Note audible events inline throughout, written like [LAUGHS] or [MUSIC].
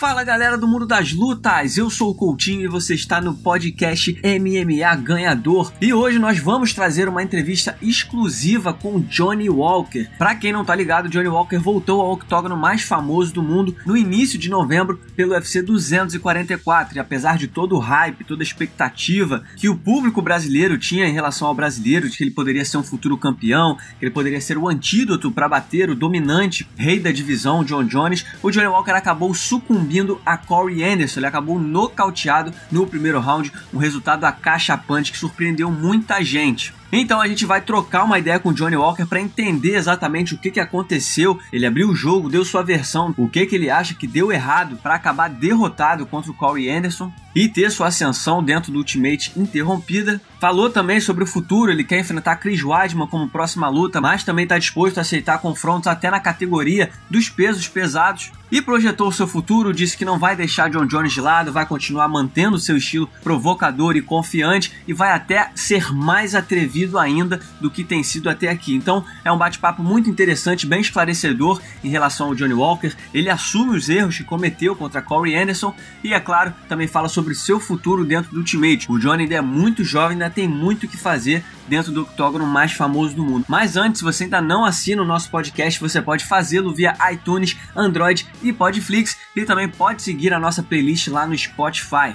Fala galera do mundo das lutas, eu sou o Coutinho e você está no podcast MMA Ganhador. E hoje nós vamos trazer uma entrevista exclusiva com Johnny Walker. Para quem não tá ligado, Johnny Walker voltou ao octógono mais famoso do mundo no início de novembro pelo UFC 244. E apesar de todo o hype, toda a expectativa que o público brasileiro tinha em relação ao brasileiro, de que ele poderia ser um futuro campeão, que ele poderia ser o antídoto para bater o dominante rei da divisão, John Jones, o Johnny Walker acabou sucumbindo sucumbindo a Corey Anderson. Ele acabou nocauteado no primeiro round, um resultado a caixa punch que surpreendeu muita gente. Então a gente vai trocar uma ideia com o Johnny Walker para entender exatamente o que, que aconteceu. Ele abriu o jogo, deu sua versão, o que, que ele acha que deu errado para acabar derrotado contra o Corey Anderson e ter sua ascensão dentro do Ultimate interrompida. Falou também sobre o futuro, ele quer enfrentar Chris Weidman como próxima luta, mas também está disposto a aceitar confrontos até na categoria dos pesos pesados. E projetou seu futuro, disse que não vai deixar John Jones de lado, vai continuar mantendo seu estilo provocador e confiante e vai até ser mais atrevido ainda do que tem sido até aqui. Então é um bate-papo muito interessante, bem esclarecedor em relação ao Johnny Walker. Ele assume os erros que cometeu contra Corey Anderson e, é claro, também fala sobre seu futuro dentro do Ultimate. O Johnny ainda é muito jovem, ainda tem muito o que fazer dentro do octógono mais famoso do mundo. Mas antes, se você ainda não assina o nosso podcast, você pode fazê-lo via iTunes, Android e Podflix e também pode seguir a nossa playlist lá no Spotify.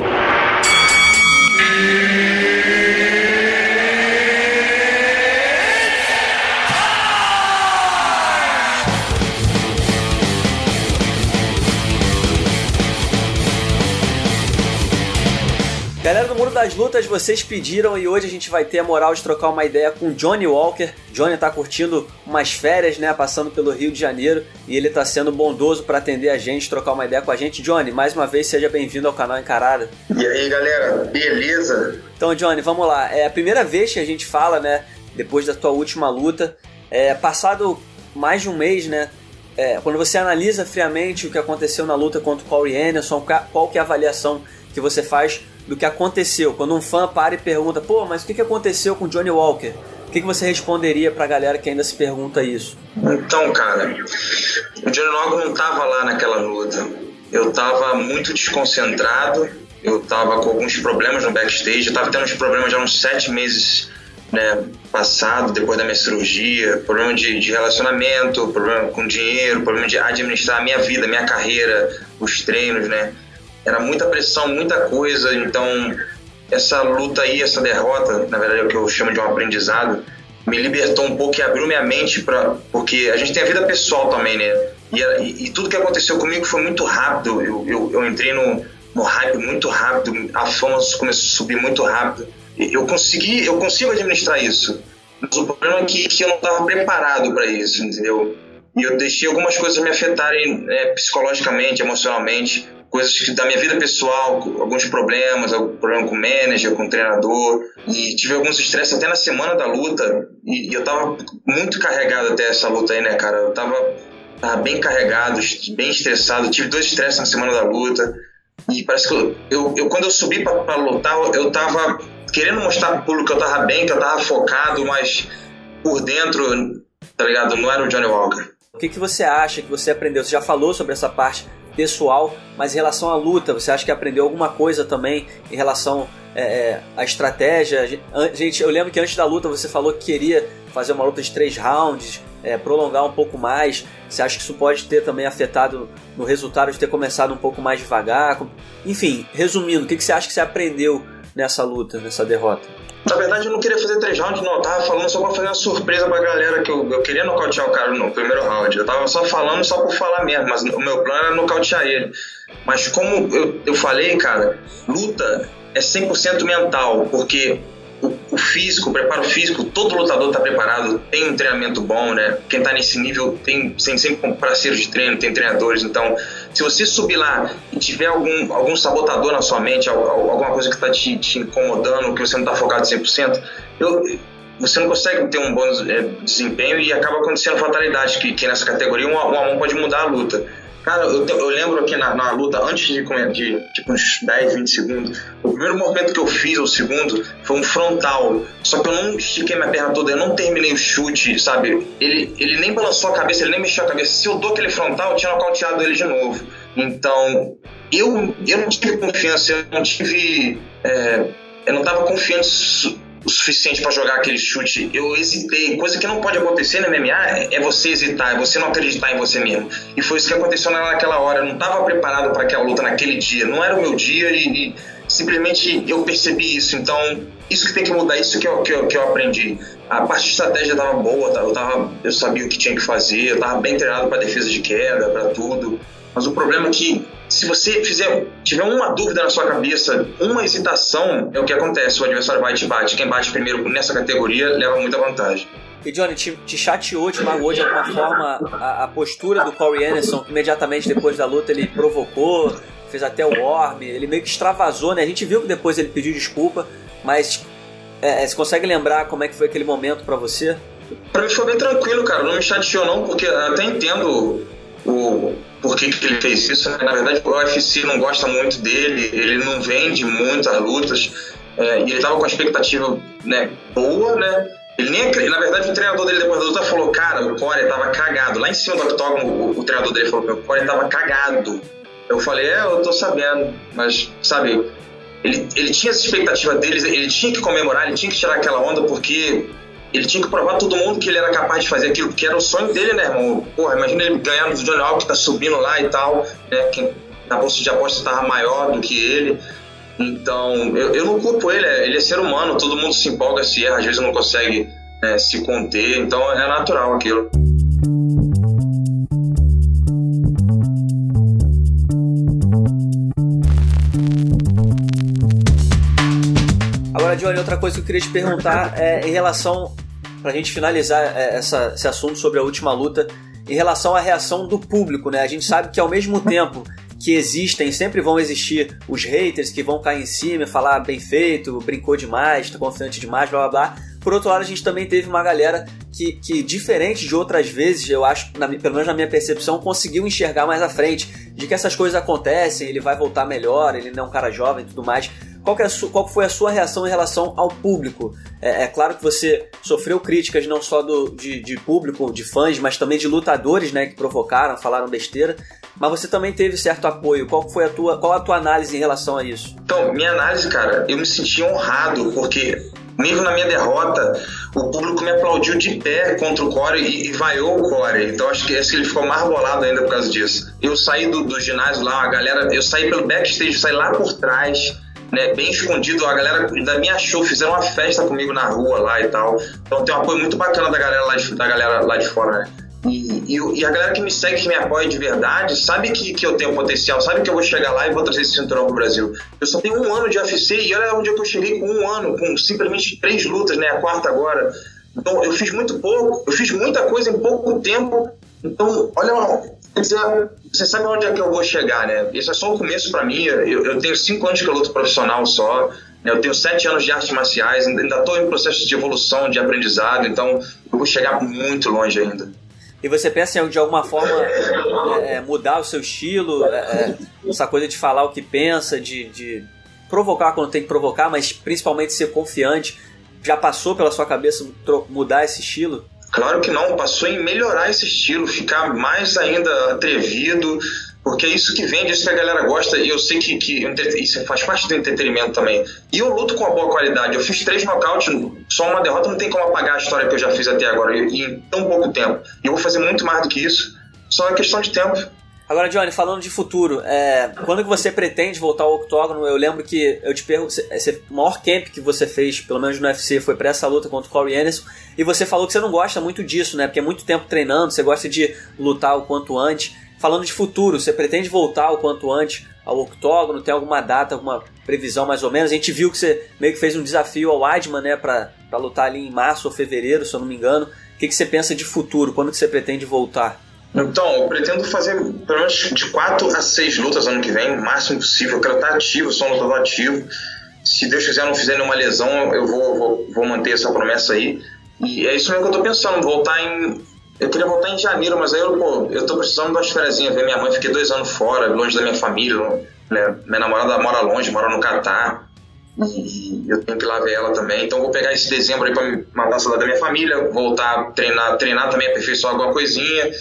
Das Lutas, vocês pediram e hoje a gente vai ter a moral de trocar uma ideia com Johnny Walker. Johnny tá curtindo umas férias, né, passando pelo Rio de Janeiro e ele tá sendo bondoso para atender a gente, trocar uma ideia com a gente. Johnny, mais uma vez seja bem-vindo ao canal Encarada. E aí, galera, beleza? Então, Johnny, vamos lá. É a primeira vez que a gente fala, né, depois da tua última luta. É, passado mais de um mês, né, é, quando você analisa friamente o que aconteceu na luta contra o Corey Anderson, qual que é a avaliação que você faz do que aconteceu. Quando um fã para e pergunta, pô, mas o que aconteceu com Johnny Walker? O que você responderia pra galera que ainda se pergunta isso? Então, cara, o Johnny Walker não tava lá naquela luta. Eu tava muito desconcentrado, eu tava com alguns problemas no backstage, eu tava tendo uns problemas já uns sete meses né, passado, depois da minha cirurgia, problema de, de, relacionamento, problema com dinheiro, problema de administrar a minha vida, minha carreira, os treinos, né? Era muita pressão, muita coisa, então essa luta aí, essa derrota, na verdade é o que eu chamo de um aprendizado, me libertou um pouco e abriu minha mente para porque a gente tem a vida pessoal também, né? E, e, e, tudo que aconteceu comigo foi muito rápido. Eu, eu, eu entrei no, no hype muito rápido, a fama começou a subir muito rápido. Eu consegui, eu consigo administrar isso. Mas o problema é que, que eu não estava preparado para isso, entendeu? E eu deixei algumas coisas me afetarem né, psicologicamente, emocionalmente coisas da minha vida pessoal, alguns problemas, algum problema com o manager, com o treinador, e tive alguns estresses até na semana da luta, e, e, eu tava muito carregado até essa luta aí, né, cara? Eu tava, tava bem carregado, bem estressado, tive dois estresses na semana da luta, e parece que eu, eu, eu quando eu subi para lutar, eu tava querendo mostrar pro público que eu tava bem, que eu tava focado, mas por dentro, tá ligado? Não era o Johnny Walker. O que, que você acha que você aprendeu? Você já falou sobre essa parte pessoal, mas em relação à luta, você acha que aprendeu alguma coisa também em relação é, é à estratégia? Gente, eu lembro que antes da luta você falou que queria fazer uma luta de três rounds, é, prolongar um pouco mais. Você acha que isso pode ter também afetado no resultado de ter começado um pouco mais devagar? Enfim, resumindo, o que, que você acha que você aprendeu nessa luta, nessa derrota? Na verdade, eu não queria fazer três rounds, não. Eu tava falando só pra fazer uma surpresa pra galera que eu, eu queria nocautear o cara no primeiro round. Eu tava só falando só por falar mesmo, mas o meu plano era nocautear ele. Mas como eu, eu falei, cara, luta é 100% mental, porque o, o, físico, o preparo físico, todo lutador está preparado, tem um treinamento bom, né? Quem está nesse nível tem, tem sempre parceiros de treino, tem treinadores. Então, se você subir lá e tiver algum, algum sabotador na sua mente, alguma coisa que está te, te, incomodando, que você não está focado 100%, eu, você não consegue ter um bom é, desempenho e acaba acontecendo fatalidade, que, que nessa categoria uma, uma mão pode mudar a luta. Cara, eu, eu lembro aqui na, na, luta, antes de, de tipo uns 10, 20 segundos, o primeiro movimento que eu fiz, o segundo, foi um frontal. Só que eu não estiquei minha perna toda, eu não terminei o chute, sabe? Ele, ele nem balançou a cabeça, ele nem mexeu a cabeça. Se eu dou aquele frontal, eu tinha nocauteado ele de novo. Então, eu, eu não tive confiança, eu não tive. É, eu não estava confiante o suficiente para jogar aquele chute. Eu hesitei. Coisa que não pode acontecer no MMA é você hesitar, é você não acreditar em você mesmo. E foi isso que aconteceu naquela hora. Eu não estava preparado para aquela luta naquele dia. Não era o meu dia e, e, simplesmente eu percebi isso. Então, isso que tem que mudar, isso que eu, que eu, que eu aprendi. A parte de estratégia estava boa, eu, tava, eu sabia o que tinha que fazer, eu estava bem treinado para defesa de queda, para tudo. Mas o problema é que se você fizer, tiver uma dúvida na sua cabeça, uma hesitação, é o que acontece. O adversário vai e te bate. Quem bate primeiro nessa categoria leva muita vantagem. E Johnny, te, te chateou, te magoou de alguma forma a, a, postura do Corey Anderson, que imediatamente depois da luta ele provocou, fez até o Orm, ele meio que extravasou, né? A gente viu que depois ele pediu desculpa, mas é, é você consegue lembrar como é que foi aquele momento para você? Pra mim foi bem tranquilo, cara. Não me chateou não, porque até entendo o, por que, que ele fez isso. Né? Na verdade, o UFC não gosta muito dele, ele não vende muito as lutas, é, e ele estava com a expectativa né, boa, né? Ele nem, na verdade, o treinador dele depois da luta falou: Cara, o Corey tava cagado. Lá em cima do octógono, o, o treinador dele falou: O Corey tava cagado. Eu falei: É, eu tô sabendo, mas, sabe, ele, ele tinha essa expectativa deles, ele tinha que comemorar, ele tinha que tirar aquela onda, porque ele tinha que provar a todo mundo que ele era capaz de fazer aquilo, que era o sonho dele, né, irmão? Porra, imagina ele ganhando o Johnny que tá subindo lá e tal, né? Quem na bolsa de aposta tava maior do que ele. Então, eu, eu não culpo ele, é, ele é ser humano, todo mundo se empolga, se erra, às vezes não consegue é, se conter, então é natural aquilo. Agora, Johnny, outra coisa que eu queria te perguntar é em relação para a gente finalizar é, essa, esse assunto sobre a última luta, em relação à reação do público, né? A gente sabe que ao mesmo [LAUGHS] tempo que existem, sempre vão existir os haters que vão cair em cima e falar bem feito, brincou demais, tá confiante demais, blá blá blá. Por outro lado, a gente também teve uma galera que, que diferente de outras vezes, eu acho, na, pelo menos na minha percepção, conseguiu enxergar mais à frente de que essas coisas acontecem, ele vai voltar melhor, ele não é um cara jovem e tudo mais. Qual, é sua, qual, foi a sua reação em relação ao público? É, é claro que você sofreu críticas não só do, de, de, público, de fãs, mas também de lutadores né, que provocaram, falaram besteira. Mas você também teve certo apoio. Qual foi a tua, qual a tua análise em relação a isso? Então, minha análise, cara, eu me senti honrado, porque mesmo na minha derrota, o público me aplaudiu de pé contra o Corey e, e vaiou o Corey. Então acho que esse ele ficou mais bolado ainda por causa disso. Eu saí do, do ginásio lá, a galera, eu saí pelo backstage, saí lá por trás né, bem escondido. A galera da minha show fizeram uma festa comigo na rua lá e tal. Então tem um apoio muito bacana da galera lá de, da galera lá de fora, né? E, e, e, a galera que me segue, que me apoia de verdade, sabe que, que eu tenho potencial, sabe que eu vou chegar lá e vou trazer esse cinturão pro Brasil. Eu só tenho um ano de UFC e olha onde é eu cheguei com um ano, com simplesmente três lutas, né? A quarta agora. Então eu fiz muito pouco, eu fiz muita coisa em pouco tempo. Então, olha, você sabe onde é que eu vou chegar, né? Isso é só o começo para mim. Eu, eu, tenho cinco anos que eu luto profissional só. Né? Eu tenho sete anos de artes marciais. Ainda estou em processo de evolução, de aprendizado. Então, eu vou chegar muito longe ainda. E você pensa em de alguma forma é, mudar o seu estilo, é, é, essa coisa de falar o que pensa, de, de provocar quando tem que provocar, mas principalmente ser confiante. Já passou pela sua cabeça mudar esse estilo? Claro que não, passou em melhorar esse estilo, ficar mais ainda atrevido, porque é isso que vende, isso que a galera gosta, e eu sei que, que isso faz parte do entretenimento também. E eu luto com uma boa qualidade. Eu fiz três nocautes, só uma derrota não tem como apagar a história que eu já fiz até agora, em tão pouco tempo. E eu vou fazer muito mais do que isso, só é questão de tempo. Agora, Johnny, falando de futuro, é, quando que você pretende voltar ao octógono? Eu lembro que eu te pergunto, o maior camp que você fez, pelo menos no UFC, foi para essa luta contra o Corey Anderson, e você falou que você não gosta muito disso, né? Porque é muito tempo treinando, você gosta de lutar o quanto antes. Falando de futuro, você pretende voltar o quanto antes ao octógono? Tem alguma data, alguma previsão mais ou menos? A gente viu que você meio que fez um desafio ao Weidman, né, para lutar ali em março ou fevereiro, se eu não me engano. O que, que você pensa de futuro? Quando que você pretende voltar? Então, eu pretendo fazer pelo menos de 4 a 6 lutas ano que vem, o máximo possível. Eu quero estar ativo, sou um lutador ativo. Se Deus quiser não fizer nenhuma lesão, eu vou, vou, vou manter essa promessa aí. E é isso mesmo que eu tô pensando, voltar em. Eu queria voltar em janeiro, mas aí eu, pô, eu tô precisando de umas férias, ver minha mãe, fiquei dois anos fora, longe da minha família. Né? Minha namorada mora longe, mora no Catar. E eu tenho que ir lá ver ela também. Então vou pegar esse dezembro aí pra matar a saudade da minha família, voltar a treinar, treinar também, aperfeiçoar alguma coisinha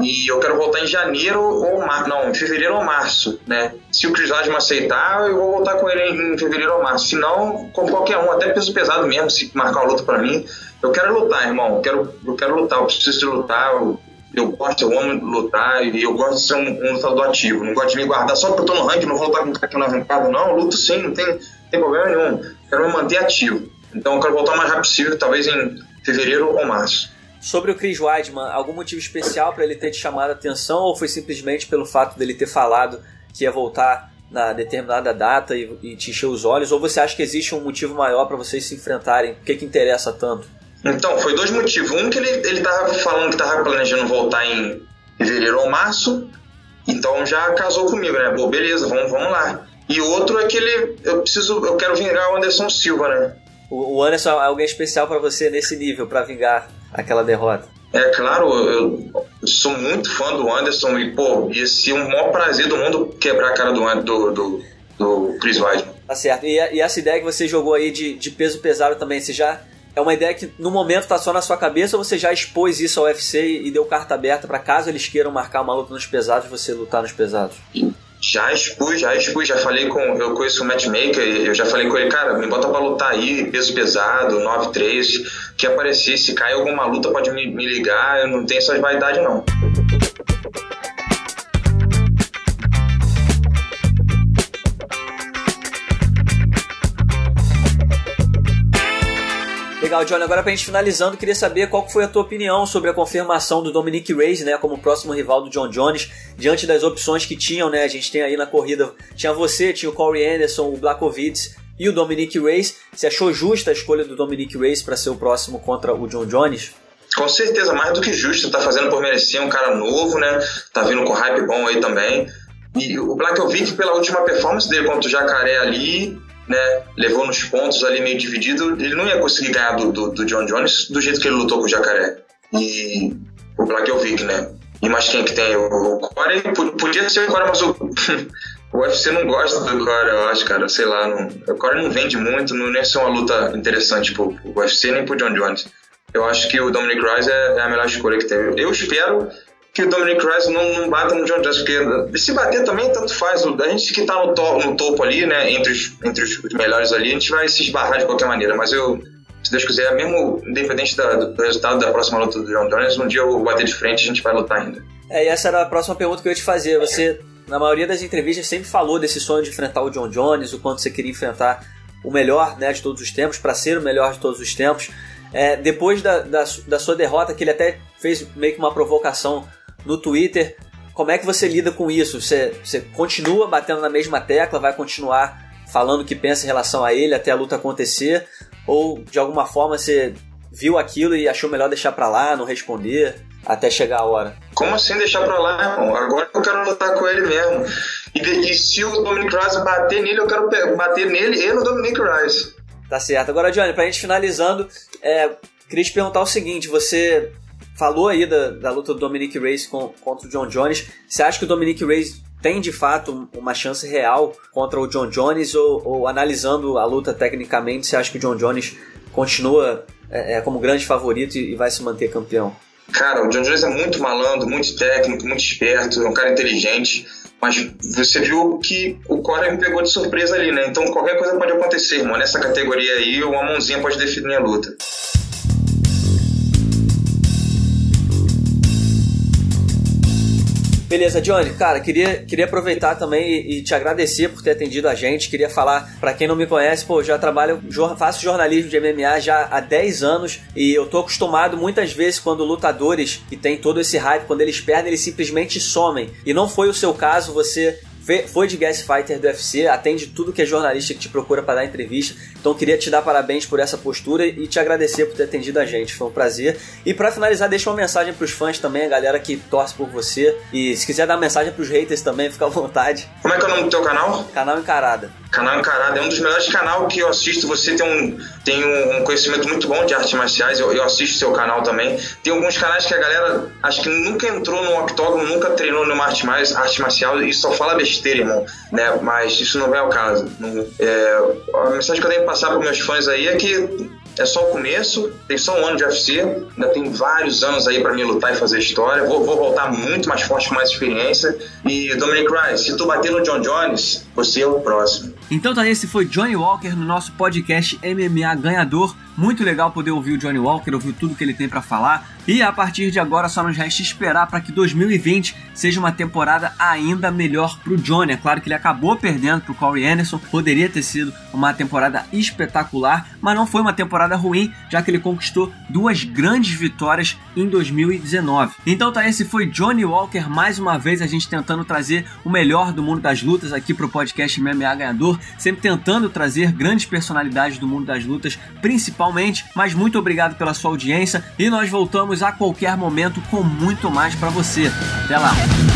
E eu quero voltar em janeiro ou março. Não, em fevereiro ou março, né? Se o Chris Weidman aceitar, eu vou voltar com ele em fevereiro ou março. Se não, com qualquer um, até peso pesado mesmo, se marcar uma luta para mim. Eu quero lutar, irmão. Eu quero, eu quero lutar, eu preciso de lutar. Eu, eu gosto, eu amo lutar e eu gosto de ser um, um, lutador ativo. Não gosto de me guardar só porque eu tô no ranking, não vou lutar com um cara que não arrancado. Não, eu luto sim, não tem, não tem problema nenhum. Quero me manter ativo. Então eu quero voltar o mais rápido possível, talvez em fevereiro ou março. Sobre o Chris Weidman, algum motivo especial para ele ter te chamado a atenção ou foi simplesmente pelo fato dele ter falado que ia voltar na determinada data e, e te encher os olhos? Ou você acha que existe um motivo maior para vocês se enfrentarem? O que, que interessa tanto? Então, foi dois motivos. Um que ele, ele tava falando que tava planejando voltar em fevereiro ou março, então já casou comigo, né? Pô, beleza, vamos, vamos lá. E outro é que ele. Eu preciso. Eu quero vingar o Anderson Silva, né? O, Anderson é alguém especial para você nesse nível, para vingar aquela derrota. É claro, eu, eu, sou muito fã do Anderson e, pô, ia ser o maior prazer do mundo quebrar a cara do, do, do, do Chris Weidman. Tá certo. E, e, essa ideia que você jogou aí de, de peso pesado também, você já. É uma ideia que no momento tá só na sua cabeça ou você já expôs isso ao UFC e deu carta aberta para caso eles queiram marcar uma luta nos pesados, você lutar nos pesados? Já expus, já expus, já falei com. Eu conheço o matchmaker, eu já falei com ele, cara, me bota pra lutar aí, peso pesado, 9-3, que aparecer, se cair alguma luta pode me, me ligar, eu não tenho essas vaidades não. Legal, Johnny. Agora pra gente finalizando, queria saber qual foi a tua opinião sobre a confirmação do Dominic Reyes, né, como próximo rival do John Jones, diante das opções que tinham, né? A gente tem aí na corrida, tinha você, tinha o Corey Anderson, o Blackovitz e o Dominic Reyes. Você achou justa a escolha do Dominic Reyes para ser o próximo contra o John Jones? Com certeza, mais do que justo. Tá fazendo por merecer um cara novo, né? Tá vindo com hype bom aí também. E o Blackovic, pela última performance dele contra o Jacaré ali, né, levou nos pontos ali meio dividido, ele não ia conseguir ganhar do, do, do John Jones do jeito que ele lutou com o Jacaré. E o Blackovic, né? E mais quem que tem? O, Corey podia ser o Corey, mas o, [LAUGHS] o UFC não gosta do Corey, eu acho, cara. Sei lá, não, o Corey não vende muito, não ia ser uma luta interessante pro, pro UFC nem pro John Jones. Eu acho que o Dominic Rice é, é a melhor escolha que teve. Eu espero que o Dominic Rice não, não bata no John Jones, porque se bater também, tanto faz. A gente que tá no, to, no topo ali, né, entre, os, entre os melhores ali, a gente vai se esbarrar de qualquer maneira, mas eu, se Deus quiser, mesmo independente da, do resultado da próxima luta do John Jones, um dia eu bater de frente e a gente vai lutar ainda. É, e essa era a próxima pergunta que eu ia te fazer. Você, na maioria das entrevistas, sempre falou desse sonho de enfrentar o John Jones, o quanto você queria enfrentar o melhor né, de todos os tempos, para ser o melhor de todos os tempos. É, depois da, da, da, sua derrota, que ele até fez meio que uma provocação no Twitter. Como é que você lida com isso? Você, você continua batendo na mesma tecla, vai continuar falando o que pensa em relação a ele até a luta acontecer? Ou de alguma forma você viu aquilo e achou melhor deixar pra lá, não responder até chegar a hora? Como assim deixar pra lá, irmão? Agora eu quero lutar com ele mesmo. E, e se o Dominic Rice bater nele, eu quero bater nele e no Dominic Rice. Tá certo. Agora, Johnny, pra gente finalizando, é, queria te perguntar o seguinte: você falou aí da, da luta do Dominic Reyes com, contra o John Jones. Você acha que o Dominic Reyes tem de fato uma chance real contra o John Jones ou, ou analisando a luta tecnicamente, você acha que o John Jones continua é, é, como grande favorito e, e vai se manter campeão? Cara, o John Jones é muito malandro, muito técnico, muito esperto, é um cara inteligente. Mas você viu que o Corey me pegou de surpresa ali, né? Então qualquer coisa pode acontecer, irmão. Nessa categoria aí, uma mãozinha pode definir a luta. Beleza, Johnny, cara, queria, queria aproveitar também e, e te agradecer por ter atendido a gente. Queria falar, para quem não me conhece, pô, já trabalho, faço jornalismo de MMA já há 10 anos e eu tô acostumado muitas vezes quando lutadores que tem todo esse hype, quando eles perdem, eles simplesmente somem. E não foi o seu caso, você foi de guest fighter do UFC, atende tudo que é jornalista que te procura para dar entrevista. Então queria te dar parabéns por essa postura e te agradecer por ter atendido a gente. Foi um prazer. E para finalizar, deixa uma mensagem para os fãs também, a galera que torce por você. E se quiser dar mensagem para os haters também, fica à vontade. Como é que é o nome do teu canal? Canal Encarada. Canal Encarada é um dos melhores canais que eu assisto. Você tem um, tem um conhecimento muito bom de artes marciais. Eu, eu assisto seu canal também. Tem alguns canais que a galera acho que nunca entrou no octógono, nunca treinou numa arte, mais, arte marcial e só fala besteira, irmão. Né? Mas isso não é o caso. Não, é, a mensagem que eu tenho que passar para meus fãs aí é que é só o começo, tem só um ano de UFC, ainda tem vários anos aí para me lutar e fazer história. Vou, vou, voltar muito mais forte, com mais experiência. E Dominic Rice, se tu bater no John Jones, você é o próximo. Então tá, esse foi Johnny Walker no nosso podcast MMA Ganhador. Muito legal poder ouvir o Johnny Walker, ouvir tudo que ele tem para falar. E a partir de agora só nos resta esperar para que 2020 seja uma temporada ainda melhor pro Johnny. É claro que ele acabou perdendo pro Corey Anderson, poderia ter sido uma temporada espetacular, mas não foi uma temporada ruim, já que ele conquistou duas grandes vitórias em 2019. Então tá, esse foi Johnny Walker, mais uma vez a gente tentando trazer o melhor do mundo das lutas aqui pro podcast MMA Ganhador, sempre tentando trazer grandes personalidades do mundo das lutas, principalmente. Mas muito obrigado pela sua audiência e nós voltamos a qualquer momento com muito mais para você. Até lá!